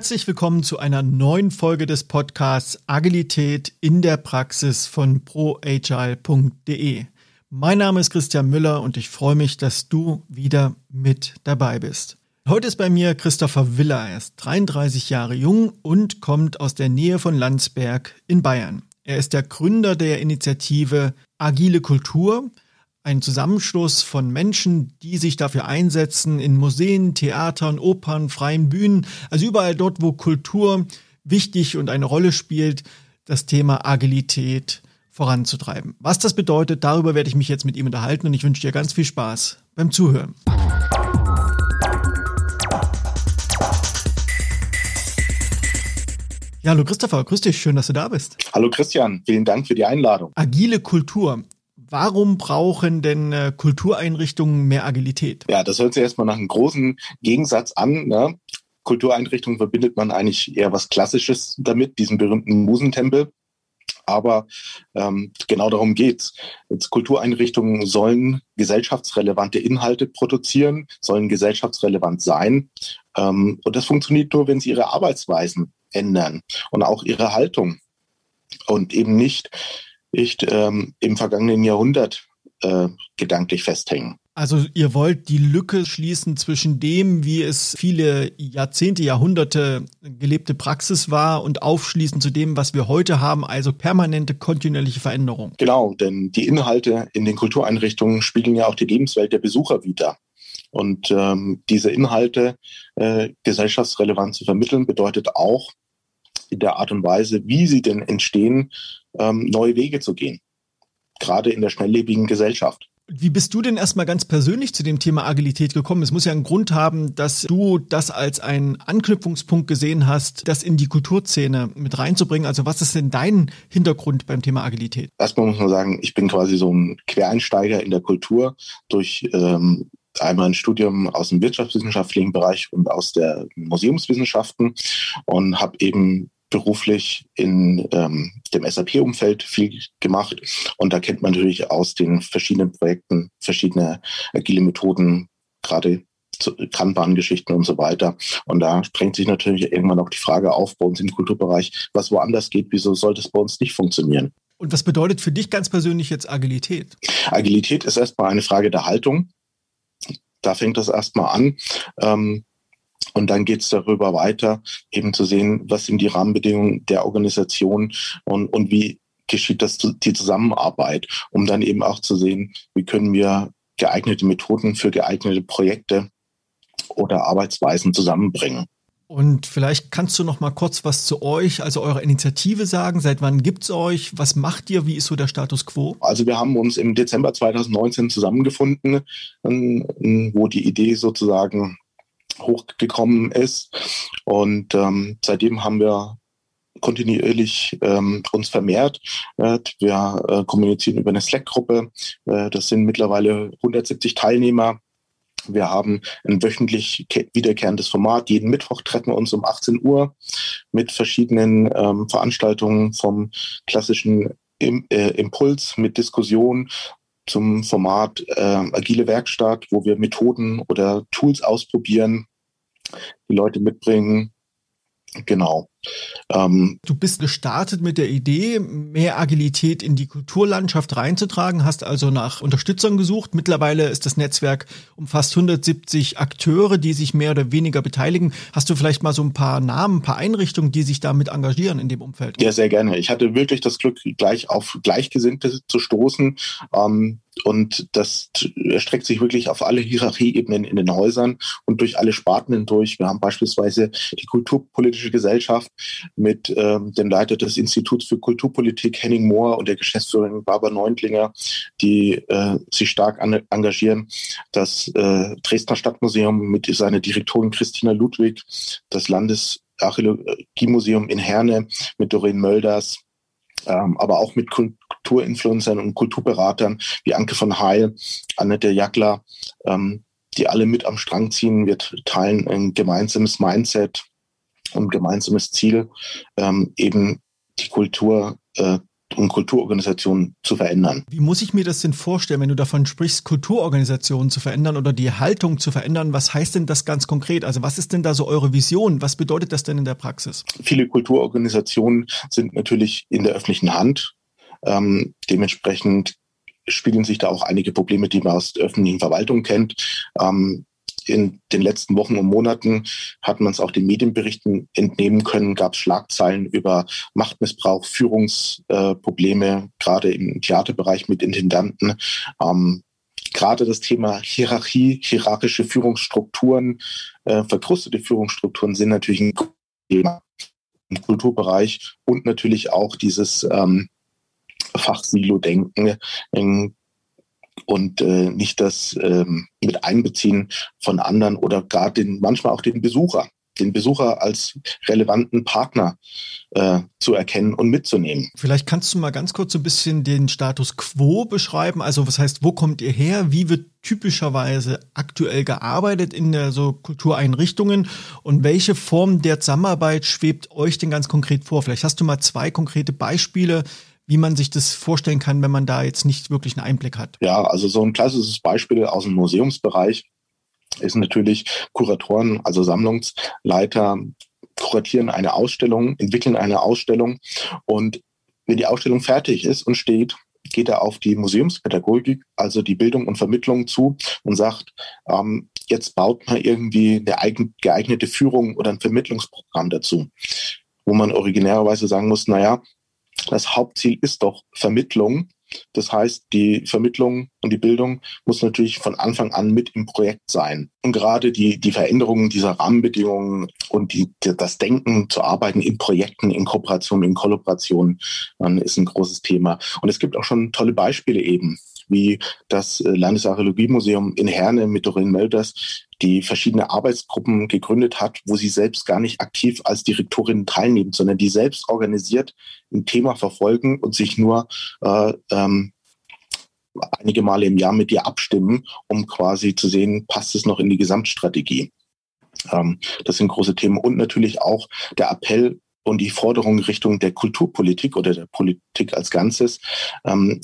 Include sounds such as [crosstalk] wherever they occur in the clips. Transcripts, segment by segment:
Herzlich willkommen zu einer neuen Folge des Podcasts Agilität in der Praxis von proagile.de. Mein Name ist Christian Müller und ich freue mich, dass du wieder mit dabei bist. Heute ist bei mir Christopher Willer. Er ist 33 Jahre jung und kommt aus der Nähe von Landsberg in Bayern. Er ist der Gründer der Initiative Agile Kultur, ein Zusammenschluss von Menschen, die sich dafür einsetzen, in Museen, Theatern, Opern, freien Bühnen, also überall dort, wo Kultur wichtig und eine Rolle spielt, das Thema Agilität voranzutreiben. Was das bedeutet, darüber werde ich mich jetzt mit ihm unterhalten und ich wünsche dir ganz viel Spaß beim Zuhören. Ja, hallo Christopher, grüß dich, schön, dass du da bist. Hallo Christian, vielen Dank für die Einladung. Agile Kultur. Warum brauchen denn äh, Kultureinrichtungen mehr Agilität? Ja, das hört sich erstmal nach einem großen Gegensatz an. Ne? Kultureinrichtungen verbindet man eigentlich eher was Klassisches damit, diesen berühmten Musentempel. Aber ähm, genau darum geht's. Jetzt Kultureinrichtungen sollen gesellschaftsrelevante Inhalte produzieren, sollen gesellschaftsrelevant sein. Ähm, und das funktioniert nur, wenn sie ihre Arbeitsweisen ändern und auch ihre Haltung. Und eben nicht nicht ähm, im vergangenen Jahrhundert äh, gedanklich festhängen. Also ihr wollt die Lücke schließen zwischen dem, wie es viele Jahrzehnte, Jahrhunderte gelebte Praxis war und aufschließen zu dem, was wir heute haben, also permanente kontinuierliche Veränderung. Genau, denn die Inhalte in den Kultureinrichtungen spiegeln ja auch die Lebenswelt der Besucher wider. Und ähm, diese Inhalte äh, gesellschaftsrelevant zu vermitteln, bedeutet auch, in der Art und Weise, wie sie denn entstehen, ähm, neue Wege zu gehen. Gerade in der schnelllebigen Gesellschaft. Wie bist du denn erstmal ganz persönlich zu dem Thema Agilität gekommen? Es muss ja einen Grund haben, dass du das als einen Anknüpfungspunkt gesehen hast, das in die Kulturszene mit reinzubringen. Also was ist denn dein Hintergrund beim Thema Agilität? Erstmal muss man sagen, ich bin quasi so ein Quereinsteiger in der Kultur durch ähm, einmal ein Studium aus dem wirtschaftswissenschaftlichen Bereich und aus der Museumswissenschaften und habe eben beruflich in ähm, dem SAP-Umfeld viel gemacht. Und da kennt man natürlich aus den verschiedenen Projekten verschiedene agile Methoden, gerade Kanban-Geschichten und so weiter. Und da drängt sich natürlich irgendwann auch die Frage auf bei uns im Kulturbereich, was woanders geht, wieso sollte es bei uns nicht funktionieren? Und was bedeutet für dich ganz persönlich jetzt Agilität? Agilität ist erstmal eine Frage der Haltung. Da fängt das erstmal an. Ähm, und dann geht es darüber weiter, eben zu sehen, was sind die Rahmenbedingungen der Organisation und, und wie geschieht das die Zusammenarbeit, um dann eben auch zu sehen, wie können wir geeignete Methoden für geeignete Projekte oder Arbeitsweisen zusammenbringen. Und vielleicht kannst du noch mal kurz was zu euch, also eurer Initiative sagen. Seit wann gibt's euch? Was macht ihr? Wie ist so der Status quo? Also wir haben uns im Dezember 2019 zusammengefunden, wo die Idee sozusagen hochgekommen ist. Und ähm, seitdem haben wir kontinuierlich ähm, uns vermehrt. Äh, wir äh, kommunizieren über eine Slack-Gruppe. Äh, das sind mittlerweile 170 Teilnehmer. Wir haben ein wöchentlich wiederkehrendes Format. Jeden Mittwoch treffen wir uns um 18 Uhr mit verschiedenen ähm, Veranstaltungen vom klassischen Im äh, Impuls mit Diskussion zum Format äh, Agile Werkstatt, wo wir Methoden oder Tools ausprobieren, die Leute mitbringen. Genau. Ähm, du bist gestartet mit der Idee, mehr Agilität in die Kulturlandschaft reinzutragen, hast also nach Unterstützern gesucht. Mittlerweile ist das Netzwerk um fast 170 Akteure, die sich mehr oder weniger beteiligen. Hast du vielleicht mal so ein paar Namen, ein paar Einrichtungen, die sich damit engagieren in dem Umfeld? Ja, sehr gerne. Ich hatte wirklich das Glück, gleich auf Gleichgesinnte zu stoßen. Ähm, und das erstreckt sich wirklich auf alle Hierarchieebenen in den Häusern und durch alle Sparten hindurch. Wir haben beispielsweise die Kulturpolitische Gesellschaft, mit ähm, dem Leiter des Instituts für Kulturpolitik Henning Mohr und der Geschäftsführerin Barbara Neuntlinger, die äh, sich stark an, engagieren. Das äh, Dresdner Stadtmuseum mit seiner Direktorin Christina Ludwig, das Landesarchäologiemuseum in Herne mit Doreen Mölders, ähm, aber auch mit Kulturinfluencern und Kulturberatern wie Anke von Heil, Annette Jackler, ähm, die alle mit am Strang ziehen. Wir teilen ein gemeinsames Mindset und gemeinsames Ziel, ähm, eben die Kultur äh, und Kulturorganisationen zu verändern. Wie muss ich mir das denn vorstellen, wenn du davon sprichst, Kulturorganisationen zu verändern oder die Haltung zu verändern? Was heißt denn das ganz konkret? Also was ist denn da so eure Vision? Was bedeutet das denn in der Praxis? Viele Kulturorganisationen sind natürlich in der öffentlichen Hand. Ähm, dementsprechend spiegeln sich da auch einige Probleme, die man aus der öffentlichen Verwaltung kennt. Ähm, in den letzten Wochen und Monaten hat man es auch den Medienberichten entnehmen können, gab es Schlagzeilen über Machtmissbrauch, Führungsprobleme, äh, gerade im Theaterbereich mit Intendanten. Ähm, gerade das Thema Hierarchie, hierarchische Führungsstrukturen, äh, verkrustete Führungsstrukturen sind natürlich ein Thema im Kulturbereich und natürlich auch dieses ähm, Fachsilo-Denken, und äh, nicht das ähm, mit Einbeziehen von anderen oder gar den manchmal auch den Besucher, den Besucher als relevanten Partner äh, zu erkennen und mitzunehmen. Vielleicht kannst du mal ganz kurz so ein bisschen den Status quo beschreiben. Also was heißt, wo kommt ihr her? Wie wird typischerweise aktuell gearbeitet in der so Kultureinrichtungen und welche Form der Zusammenarbeit schwebt euch denn ganz konkret vor? Vielleicht hast du mal zwei konkrete Beispiele, wie man sich das vorstellen kann, wenn man da jetzt nicht wirklich einen Einblick hat. Ja, also so ein klassisches Beispiel aus dem Museumsbereich ist natürlich Kuratoren, also Sammlungsleiter, kuratieren eine Ausstellung, entwickeln eine Ausstellung und wenn die Ausstellung fertig ist und steht, geht er auf die Museumspädagogik, also die Bildung und Vermittlung zu und sagt, ähm, jetzt baut man irgendwie eine geeignete Führung oder ein Vermittlungsprogramm dazu, wo man originärerweise sagen muss, naja, das Hauptziel ist doch Vermittlung. Das heißt, die Vermittlung und die Bildung muss natürlich von Anfang an mit im Projekt sein. Und gerade die, die Veränderungen dieser Rahmenbedingungen und die, das Denken zu arbeiten in Projekten, in Kooperation, in Kollaboration ist ein großes Thema. Und es gibt auch schon tolle Beispiele eben wie das äh, Landesarchäologiemuseum in Herne mit Doreen Mölders, die verschiedene Arbeitsgruppen gegründet hat, wo sie selbst gar nicht aktiv als Direktorin teilnehmen, sondern die selbst organisiert ein Thema verfolgen und sich nur äh, ähm, einige Male im Jahr mit ihr abstimmen, um quasi zu sehen, passt es noch in die Gesamtstrategie. Ähm, das sind große Themen und natürlich auch der Appell und die Forderung Richtung der Kulturpolitik oder der Politik als Ganzes, ähm,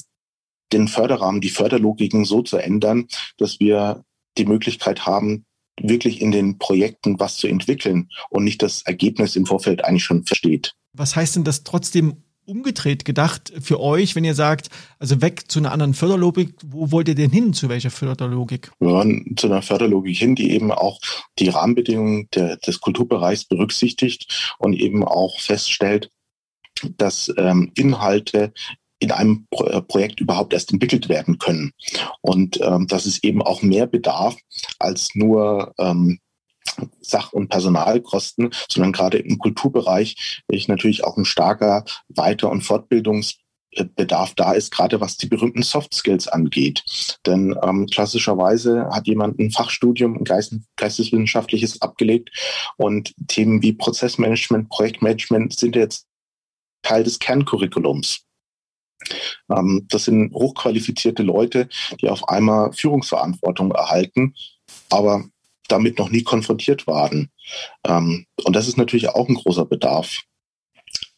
den Förderrahmen, die Förderlogiken so zu ändern, dass wir die Möglichkeit haben, wirklich in den Projekten was zu entwickeln und nicht das Ergebnis im Vorfeld eigentlich schon versteht. Was heißt denn das trotzdem umgedreht gedacht für euch, wenn ihr sagt, also weg zu einer anderen Förderlogik, wo wollt ihr denn hin, zu welcher Förderlogik? Wir wollen zu einer Förderlogik hin, die eben auch die Rahmenbedingungen der, des Kulturbereichs berücksichtigt und eben auch feststellt, dass ähm, Inhalte in einem äh, Projekt überhaupt erst entwickelt werden können. Und ähm, dass es eben auch mehr bedarf als nur ähm, Sach- und Personalkosten, sondern gerade im Kulturbereich ich natürlich auch ein starker Weiter- und Fortbildungsbedarf da ist, gerade was die berühmten Soft Skills angeht. Denn ähm, klassischerweise hat jemand ein Fachstudium, ein Geist, geisteswissenschaftliches abgelegt und Themen wie Prozessmanagement, Projektmanagement sind jetzt Teil des Kerncurriculums. Ähm, das sind hochqualifizierte Leute, die auf einmal Führungsverantwortung erhalten, aber damit noch nie konfrontiert waren. Ähm, und das ist natürlich auch ein großer Bedarf,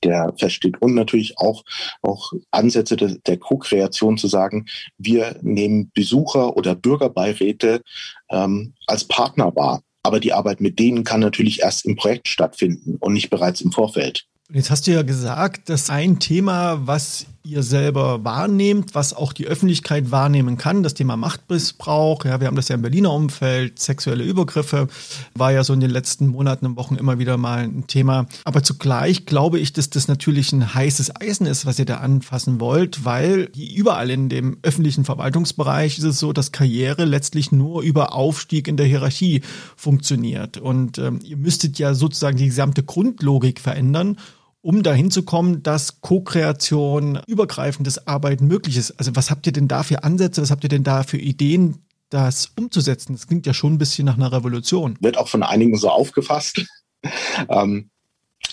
der feststeht. Und natürlich auch, auch Ansätze de, der Co-Kreation zu sagen, wir nehmen Besucher oder Bürgerbeiräte ähm, als Partner wahr. Aber die Arbeit mit denen kann natürlich erst im Projekt stattfinden und nicht bereits im Vorfeld. Jetzt hast du ja gesagt, dass ein Thema, was ihr selber wahrnehmt, was auch die Öffentlichkeit wahrnehmen kann. Das Thema Machtmissbrauch, ja, wir haben das ja im Berliner Umfeld, sexuelle Übergriffe, war ja so in den letzten Monaten und Wochen immer wieder mal ein Thema. Aber zugleich glaube ich, dass das natürlich ein heißes Eisen ist, was ihr da anfassen wollt, weil überall in dem öffentlichen Verwaltungsbereich ist es so, dass Karriere letztlich nur über Aufstieg in der Hierarchie funktioniert. Und ähm, ihr müsstet ja sozusagen die gesamte Grundlogik verändern um dahin zu kommen, dass Co-Kreation, übergreifendes Arbeiten möglich ist. Also was habt ihr denn da für Ansätze, was habt ihr denn da für Ideen, das umzusetzen? Das klingt ja schon ein bisschen nach einer Revolution. Wird auch von einigen so aufgefasst. [laughs] ähm,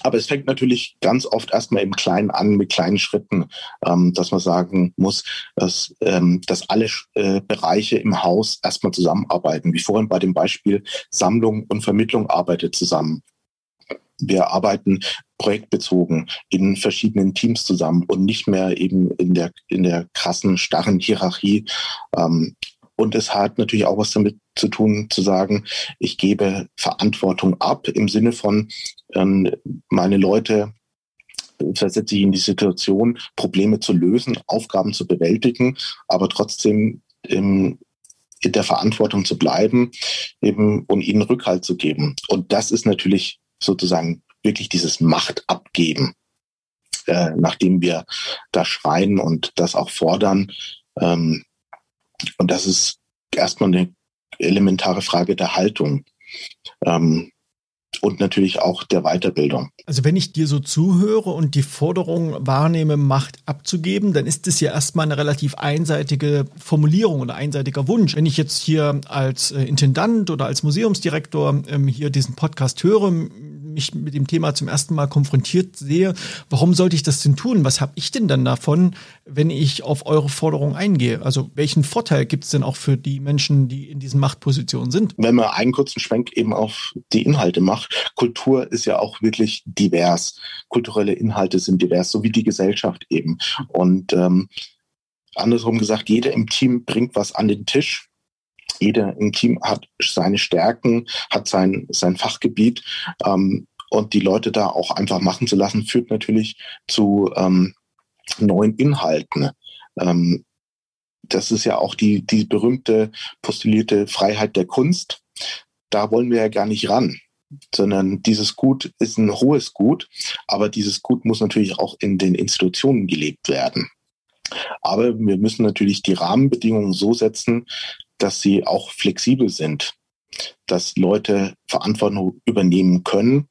aber es fängt natürlich ganz oft erstmal im Kleinen an, mit kleinen Schritten, ähm, dass man sagen muss, dass, ähm, dass alle äh, Bereiche im Haus erstmal zusammenarbeiten. Wie vorhin bei dem Beispiel Sammlung und Vermittlung arbeitet zusammen. Wir arbeiten projektbezogen in verschiedenen Teams zusammen und nicht mehr eben in der, in der krassen, starren Hierarchie. Ähm, und es hat natürlich auch was damit zu tun, zu sagen, ich gebe Verantwortung ab im Sinne von, ähm, meine Leute versetze ich in die Situation, Probleme zu lösen, Aufgaben zu bewältigen, aber trotzdem im, in der Verantwortung zu bleiben eben und ihnen Rückhalt zu geben. Und das ist natürlich sozusagen wirklich dieses Machtabgeben, äh, nachdem wir da schreien und das auch fordern. Ähm, und das ist erstmal eine elementare Frage der Haltung. Ähm, und natürlich auch der Weiterbildung. Also wenn ich dir so zuhöre und die Forderung wahrnehme, Macht abzugeben, dann ist es ja erstmal eine relativ einseitige Formulierung oder einseitiger Wunsch. Wenn ich jetzt hier als äh, Intendant oder als Museumsdirektor ähm, hier diesen Podcast höre, mich mit dem Thema zum ersten Mal konfrontiert sehe, warum sollte ich das denn tun? Was habe ich denn dann davon, wenn ich auf eure Forderung eingehe? Also welchen Vorteil gibt es denn auch für die Menschen, die in diesen Machtpositionen sind? Wenn man einen kurzen Schwenk eben auf die Inhalte macht, Kultur ist ja auch wirklich divers. Kulturelle Inhalte sind divers, so wie die Gesellschaft eben. Und ähm, andersrum gesagt, jeder im Team bringt was an den Tisch jeder im Team hat seine Stärken, hat sein, sein Fachgebiet. Ähm, und die Leute da auch einfach machen zu lassen, führt natürlich zu ähm, neuen Inhalten. Ähm, das ist ja auch die, die berühmte postulierte Freiheit der Kunst. Da wollen wir ja gar nicht ran, sondern dieses Gut ist ein hohes Gut, aber dieses Gut muss natürlich auch in den Institutionen gelebt werden. Aber wir müssen natürlich die Rahmenbedingungen so setzen, dass sie auch flexibel sind, dass Leute Verantwortung übernehmen können,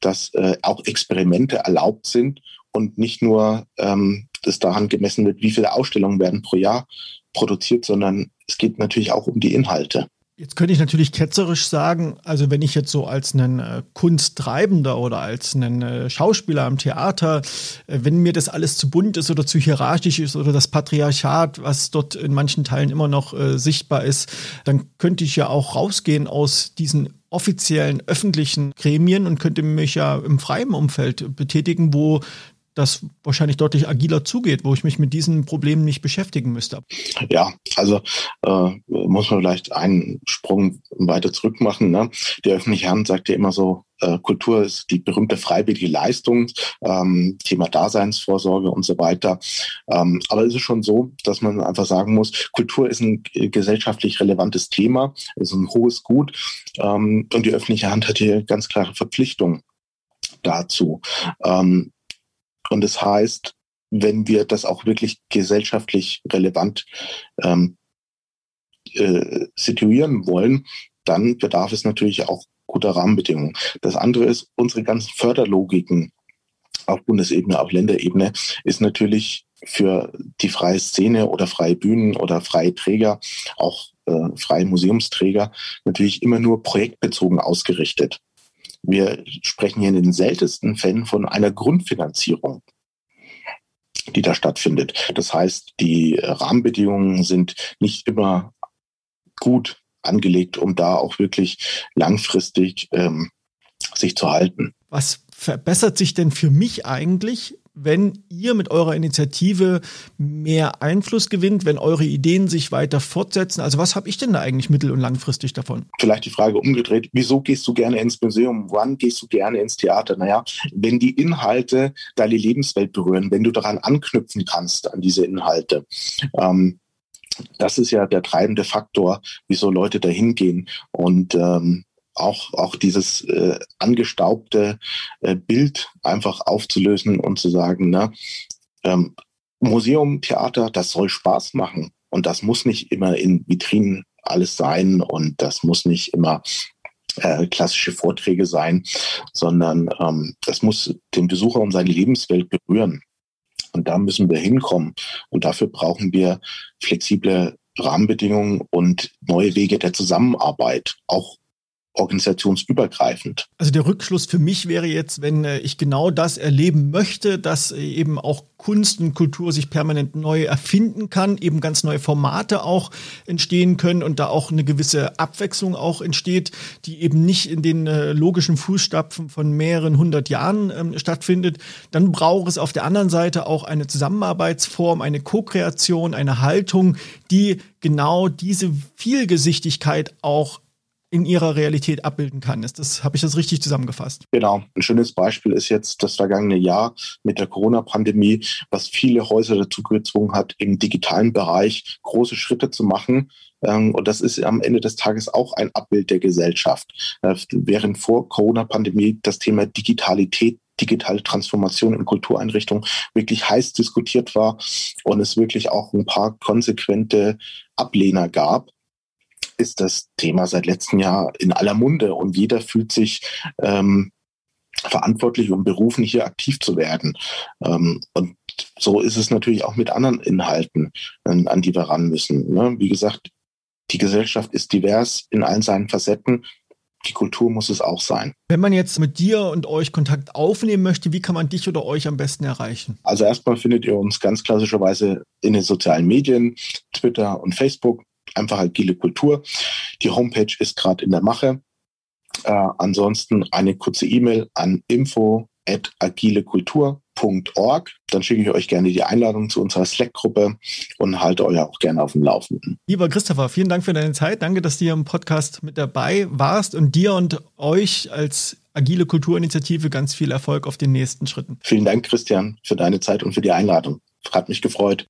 dass äh, auch Experimente erlaubt sind und nicht nur ähm, das daran gemessen wird, wie viele Ausstellungen werden pro Jahr produziert, sondern es geht natürlich auch um die Inhalte. Jetzt könnte ich natürlich ketzerisch sagen, also wenn ich jetzt so als ein äh, Kunsttreibender oder als ein äh, Schauspieler am Theater, äh, wenn mir das alles zu bunt ist oder zu hierarchisch ist oder das Patriarchat, was dort in manchen Teilen immer noch sichtbar ist, dann könnte ich ja auch rausgehen aus diesen offiziellen öffentlichen Gremien und könnte mich ja im freien Umfeld betätigen, wo das wahrscheinlich deutlich agiler zugeht, wo ich mich mit diesen Problemen nicht beschäftigen müsste. Ja, also äh, muss man vielleicht einen Sprung weiter zurück machen. Ne? Der öffentliche Hand sagt ja immer so, äh, Kultur ist die berühmte freiwillige Leistung, ähm, Thema Daseinsvorsorge und so weiter. Ähm, aber es ist schon so, dass man einfach sagen muss, Kultur ist ein gesellschaftlich relevantes Thema, ist ein hohes Gut ähm, und die öffentliche Hand hat hier ganz klare Verpflichtungen dazu. Ähm, und das heißt, wenn wir das auch wirklich gesellschaftlich relevant ähm, äh, situieren wollen, dann bedarf es natürlich auch guter Rahmenbedingungen. Das andere ist, unsere ganzen Förderlogiken auf Bundesebene, auf Länderebene ist natürlich für die freie Szene oder freie Bühnen oder freie Träger, auch äh, freie Museumsträger, natürlich immer nur projektbezogen ausgerichtet. Wir sprechen hier in den seltensten Fällen von einer Grundfinanzierung, die da stattfindet. Das heißt, die Rahmenbedingungen sind nicht immer gut angelegt, um da auch wirklich langfristig ähm, sich zu halten. Was verbessert sich denn für mich eigentlich, wenn ihr mit eurer Initiative mehr Einfluss gewinnt, wenn eure Ideen sich weiter fortsetzen? Also was habe ich denn da eigentlich mittel- und langfristig davon? Vielleicht die Frage umgedreht, wieso gehst du gerne ins Museum? Wann gehst du gerne ins Theater? Naja, wenn die Inhalte deine Lebenswelt berühren, wenn du daran anknüpfen kannst, an diese Inhalte. Ähm, das ist ja der treibende Faktor, wieso Leute dahin gehen. Und ähm, auch, auch dieses äh, angestaubte äh, Bild einfach aufzulösen und zu sagen, ne, ähm, Museum, Theater, das soll Spaß machen. Und das muss nicht immer in Vitrinen alles sein und das muss nicht immer äh, klassische Vorträge sein, sondern ähm, das muss den Besucher und seine Lebenswelt berühren. Und da müssen wir hinkommen. Und dafür brauchen wir flexible Rahmenbedingungen und neue Wege der Zusammenarbeit, auch organisationsübergreifend. Also der Rückschluss für mich wäre jetzt, wenn äh, ich genau das erleben möchte, dass äh, eben auch Kunst und Kultur sich permanent neu erfinden kann, eben ganz neue Formate auch entstehen können und da auch eine gewisse Abwechslung auch entsteht, die eben nicht in den äh, logischen Fußstapfen von mehreren hundert Jahren ähm, stattfindet, dann braucht es auf der anderen Seite auch eine Zusammenarbeitsform, eine Co-Kreation, eine Haltung, die genau diese Vielgesichtigkeit auch in ihrer Realität abbilden kann. Ist das, habe ich das richtig zusammengefasst? Genau. Ein schönes Beispiel ist jetzt das vergangene Jahr mit der Corona-Pandemie, was viele Häuser dazu gezwungen hat, im digitalen Bereich große Schritte zu machen. Ähm, und das ist am Ende des Tages auch ein Abbild der Gesellschaft. Äh, während vor Corona-Pandemie das Thema Digitalität digitale Transformation in Kultureinrichtungen wirklich heiß diskutiert war und es wirklich auch ein paar konsequente Ablehner gab, ist das Thema seit letztem Jahr in aller Munde und jeder fühlt sich ähm, verantwortlich und berufen, hier aktiv zu werden. Ähm, und so ist es natürlich auch mit anderen Inhalten, äh, an die wir ran müssen. Ne? Wie gesagt, die Gesellschaft ist divers in allen seinen Facetten. Die Kultur muss es auch sein. Wenn man jetzt mit dir und euch Kontakt aufnehmen möchte, wie kann man dich oder euch am besten erreichen? Also erstmal findet ihr uns ganz klassischerweise in den sozialen Medien, Twitter und Facebook einfach agile Kultur. Die Homepage ist gerade in der Mache. Äh, ansonsten eine kurze E-Mail an info at agilekultur.org. Dann schicke ich euch gerne die Einladung zu unserer Slack-Gruppe und halte euch auch gerne auf dem Laufenden. Lieber Christopher, vielen Dank für deine Zeit. Danke, dass du hier im Podcast mit dabei warst und dir und euch als Agile Kulturinitiative ganz viel Erfolg auf den nächsten Schritten. Vielen Dank, Christian, für deine Zeit und für die Einladung. Hat mich gefreut.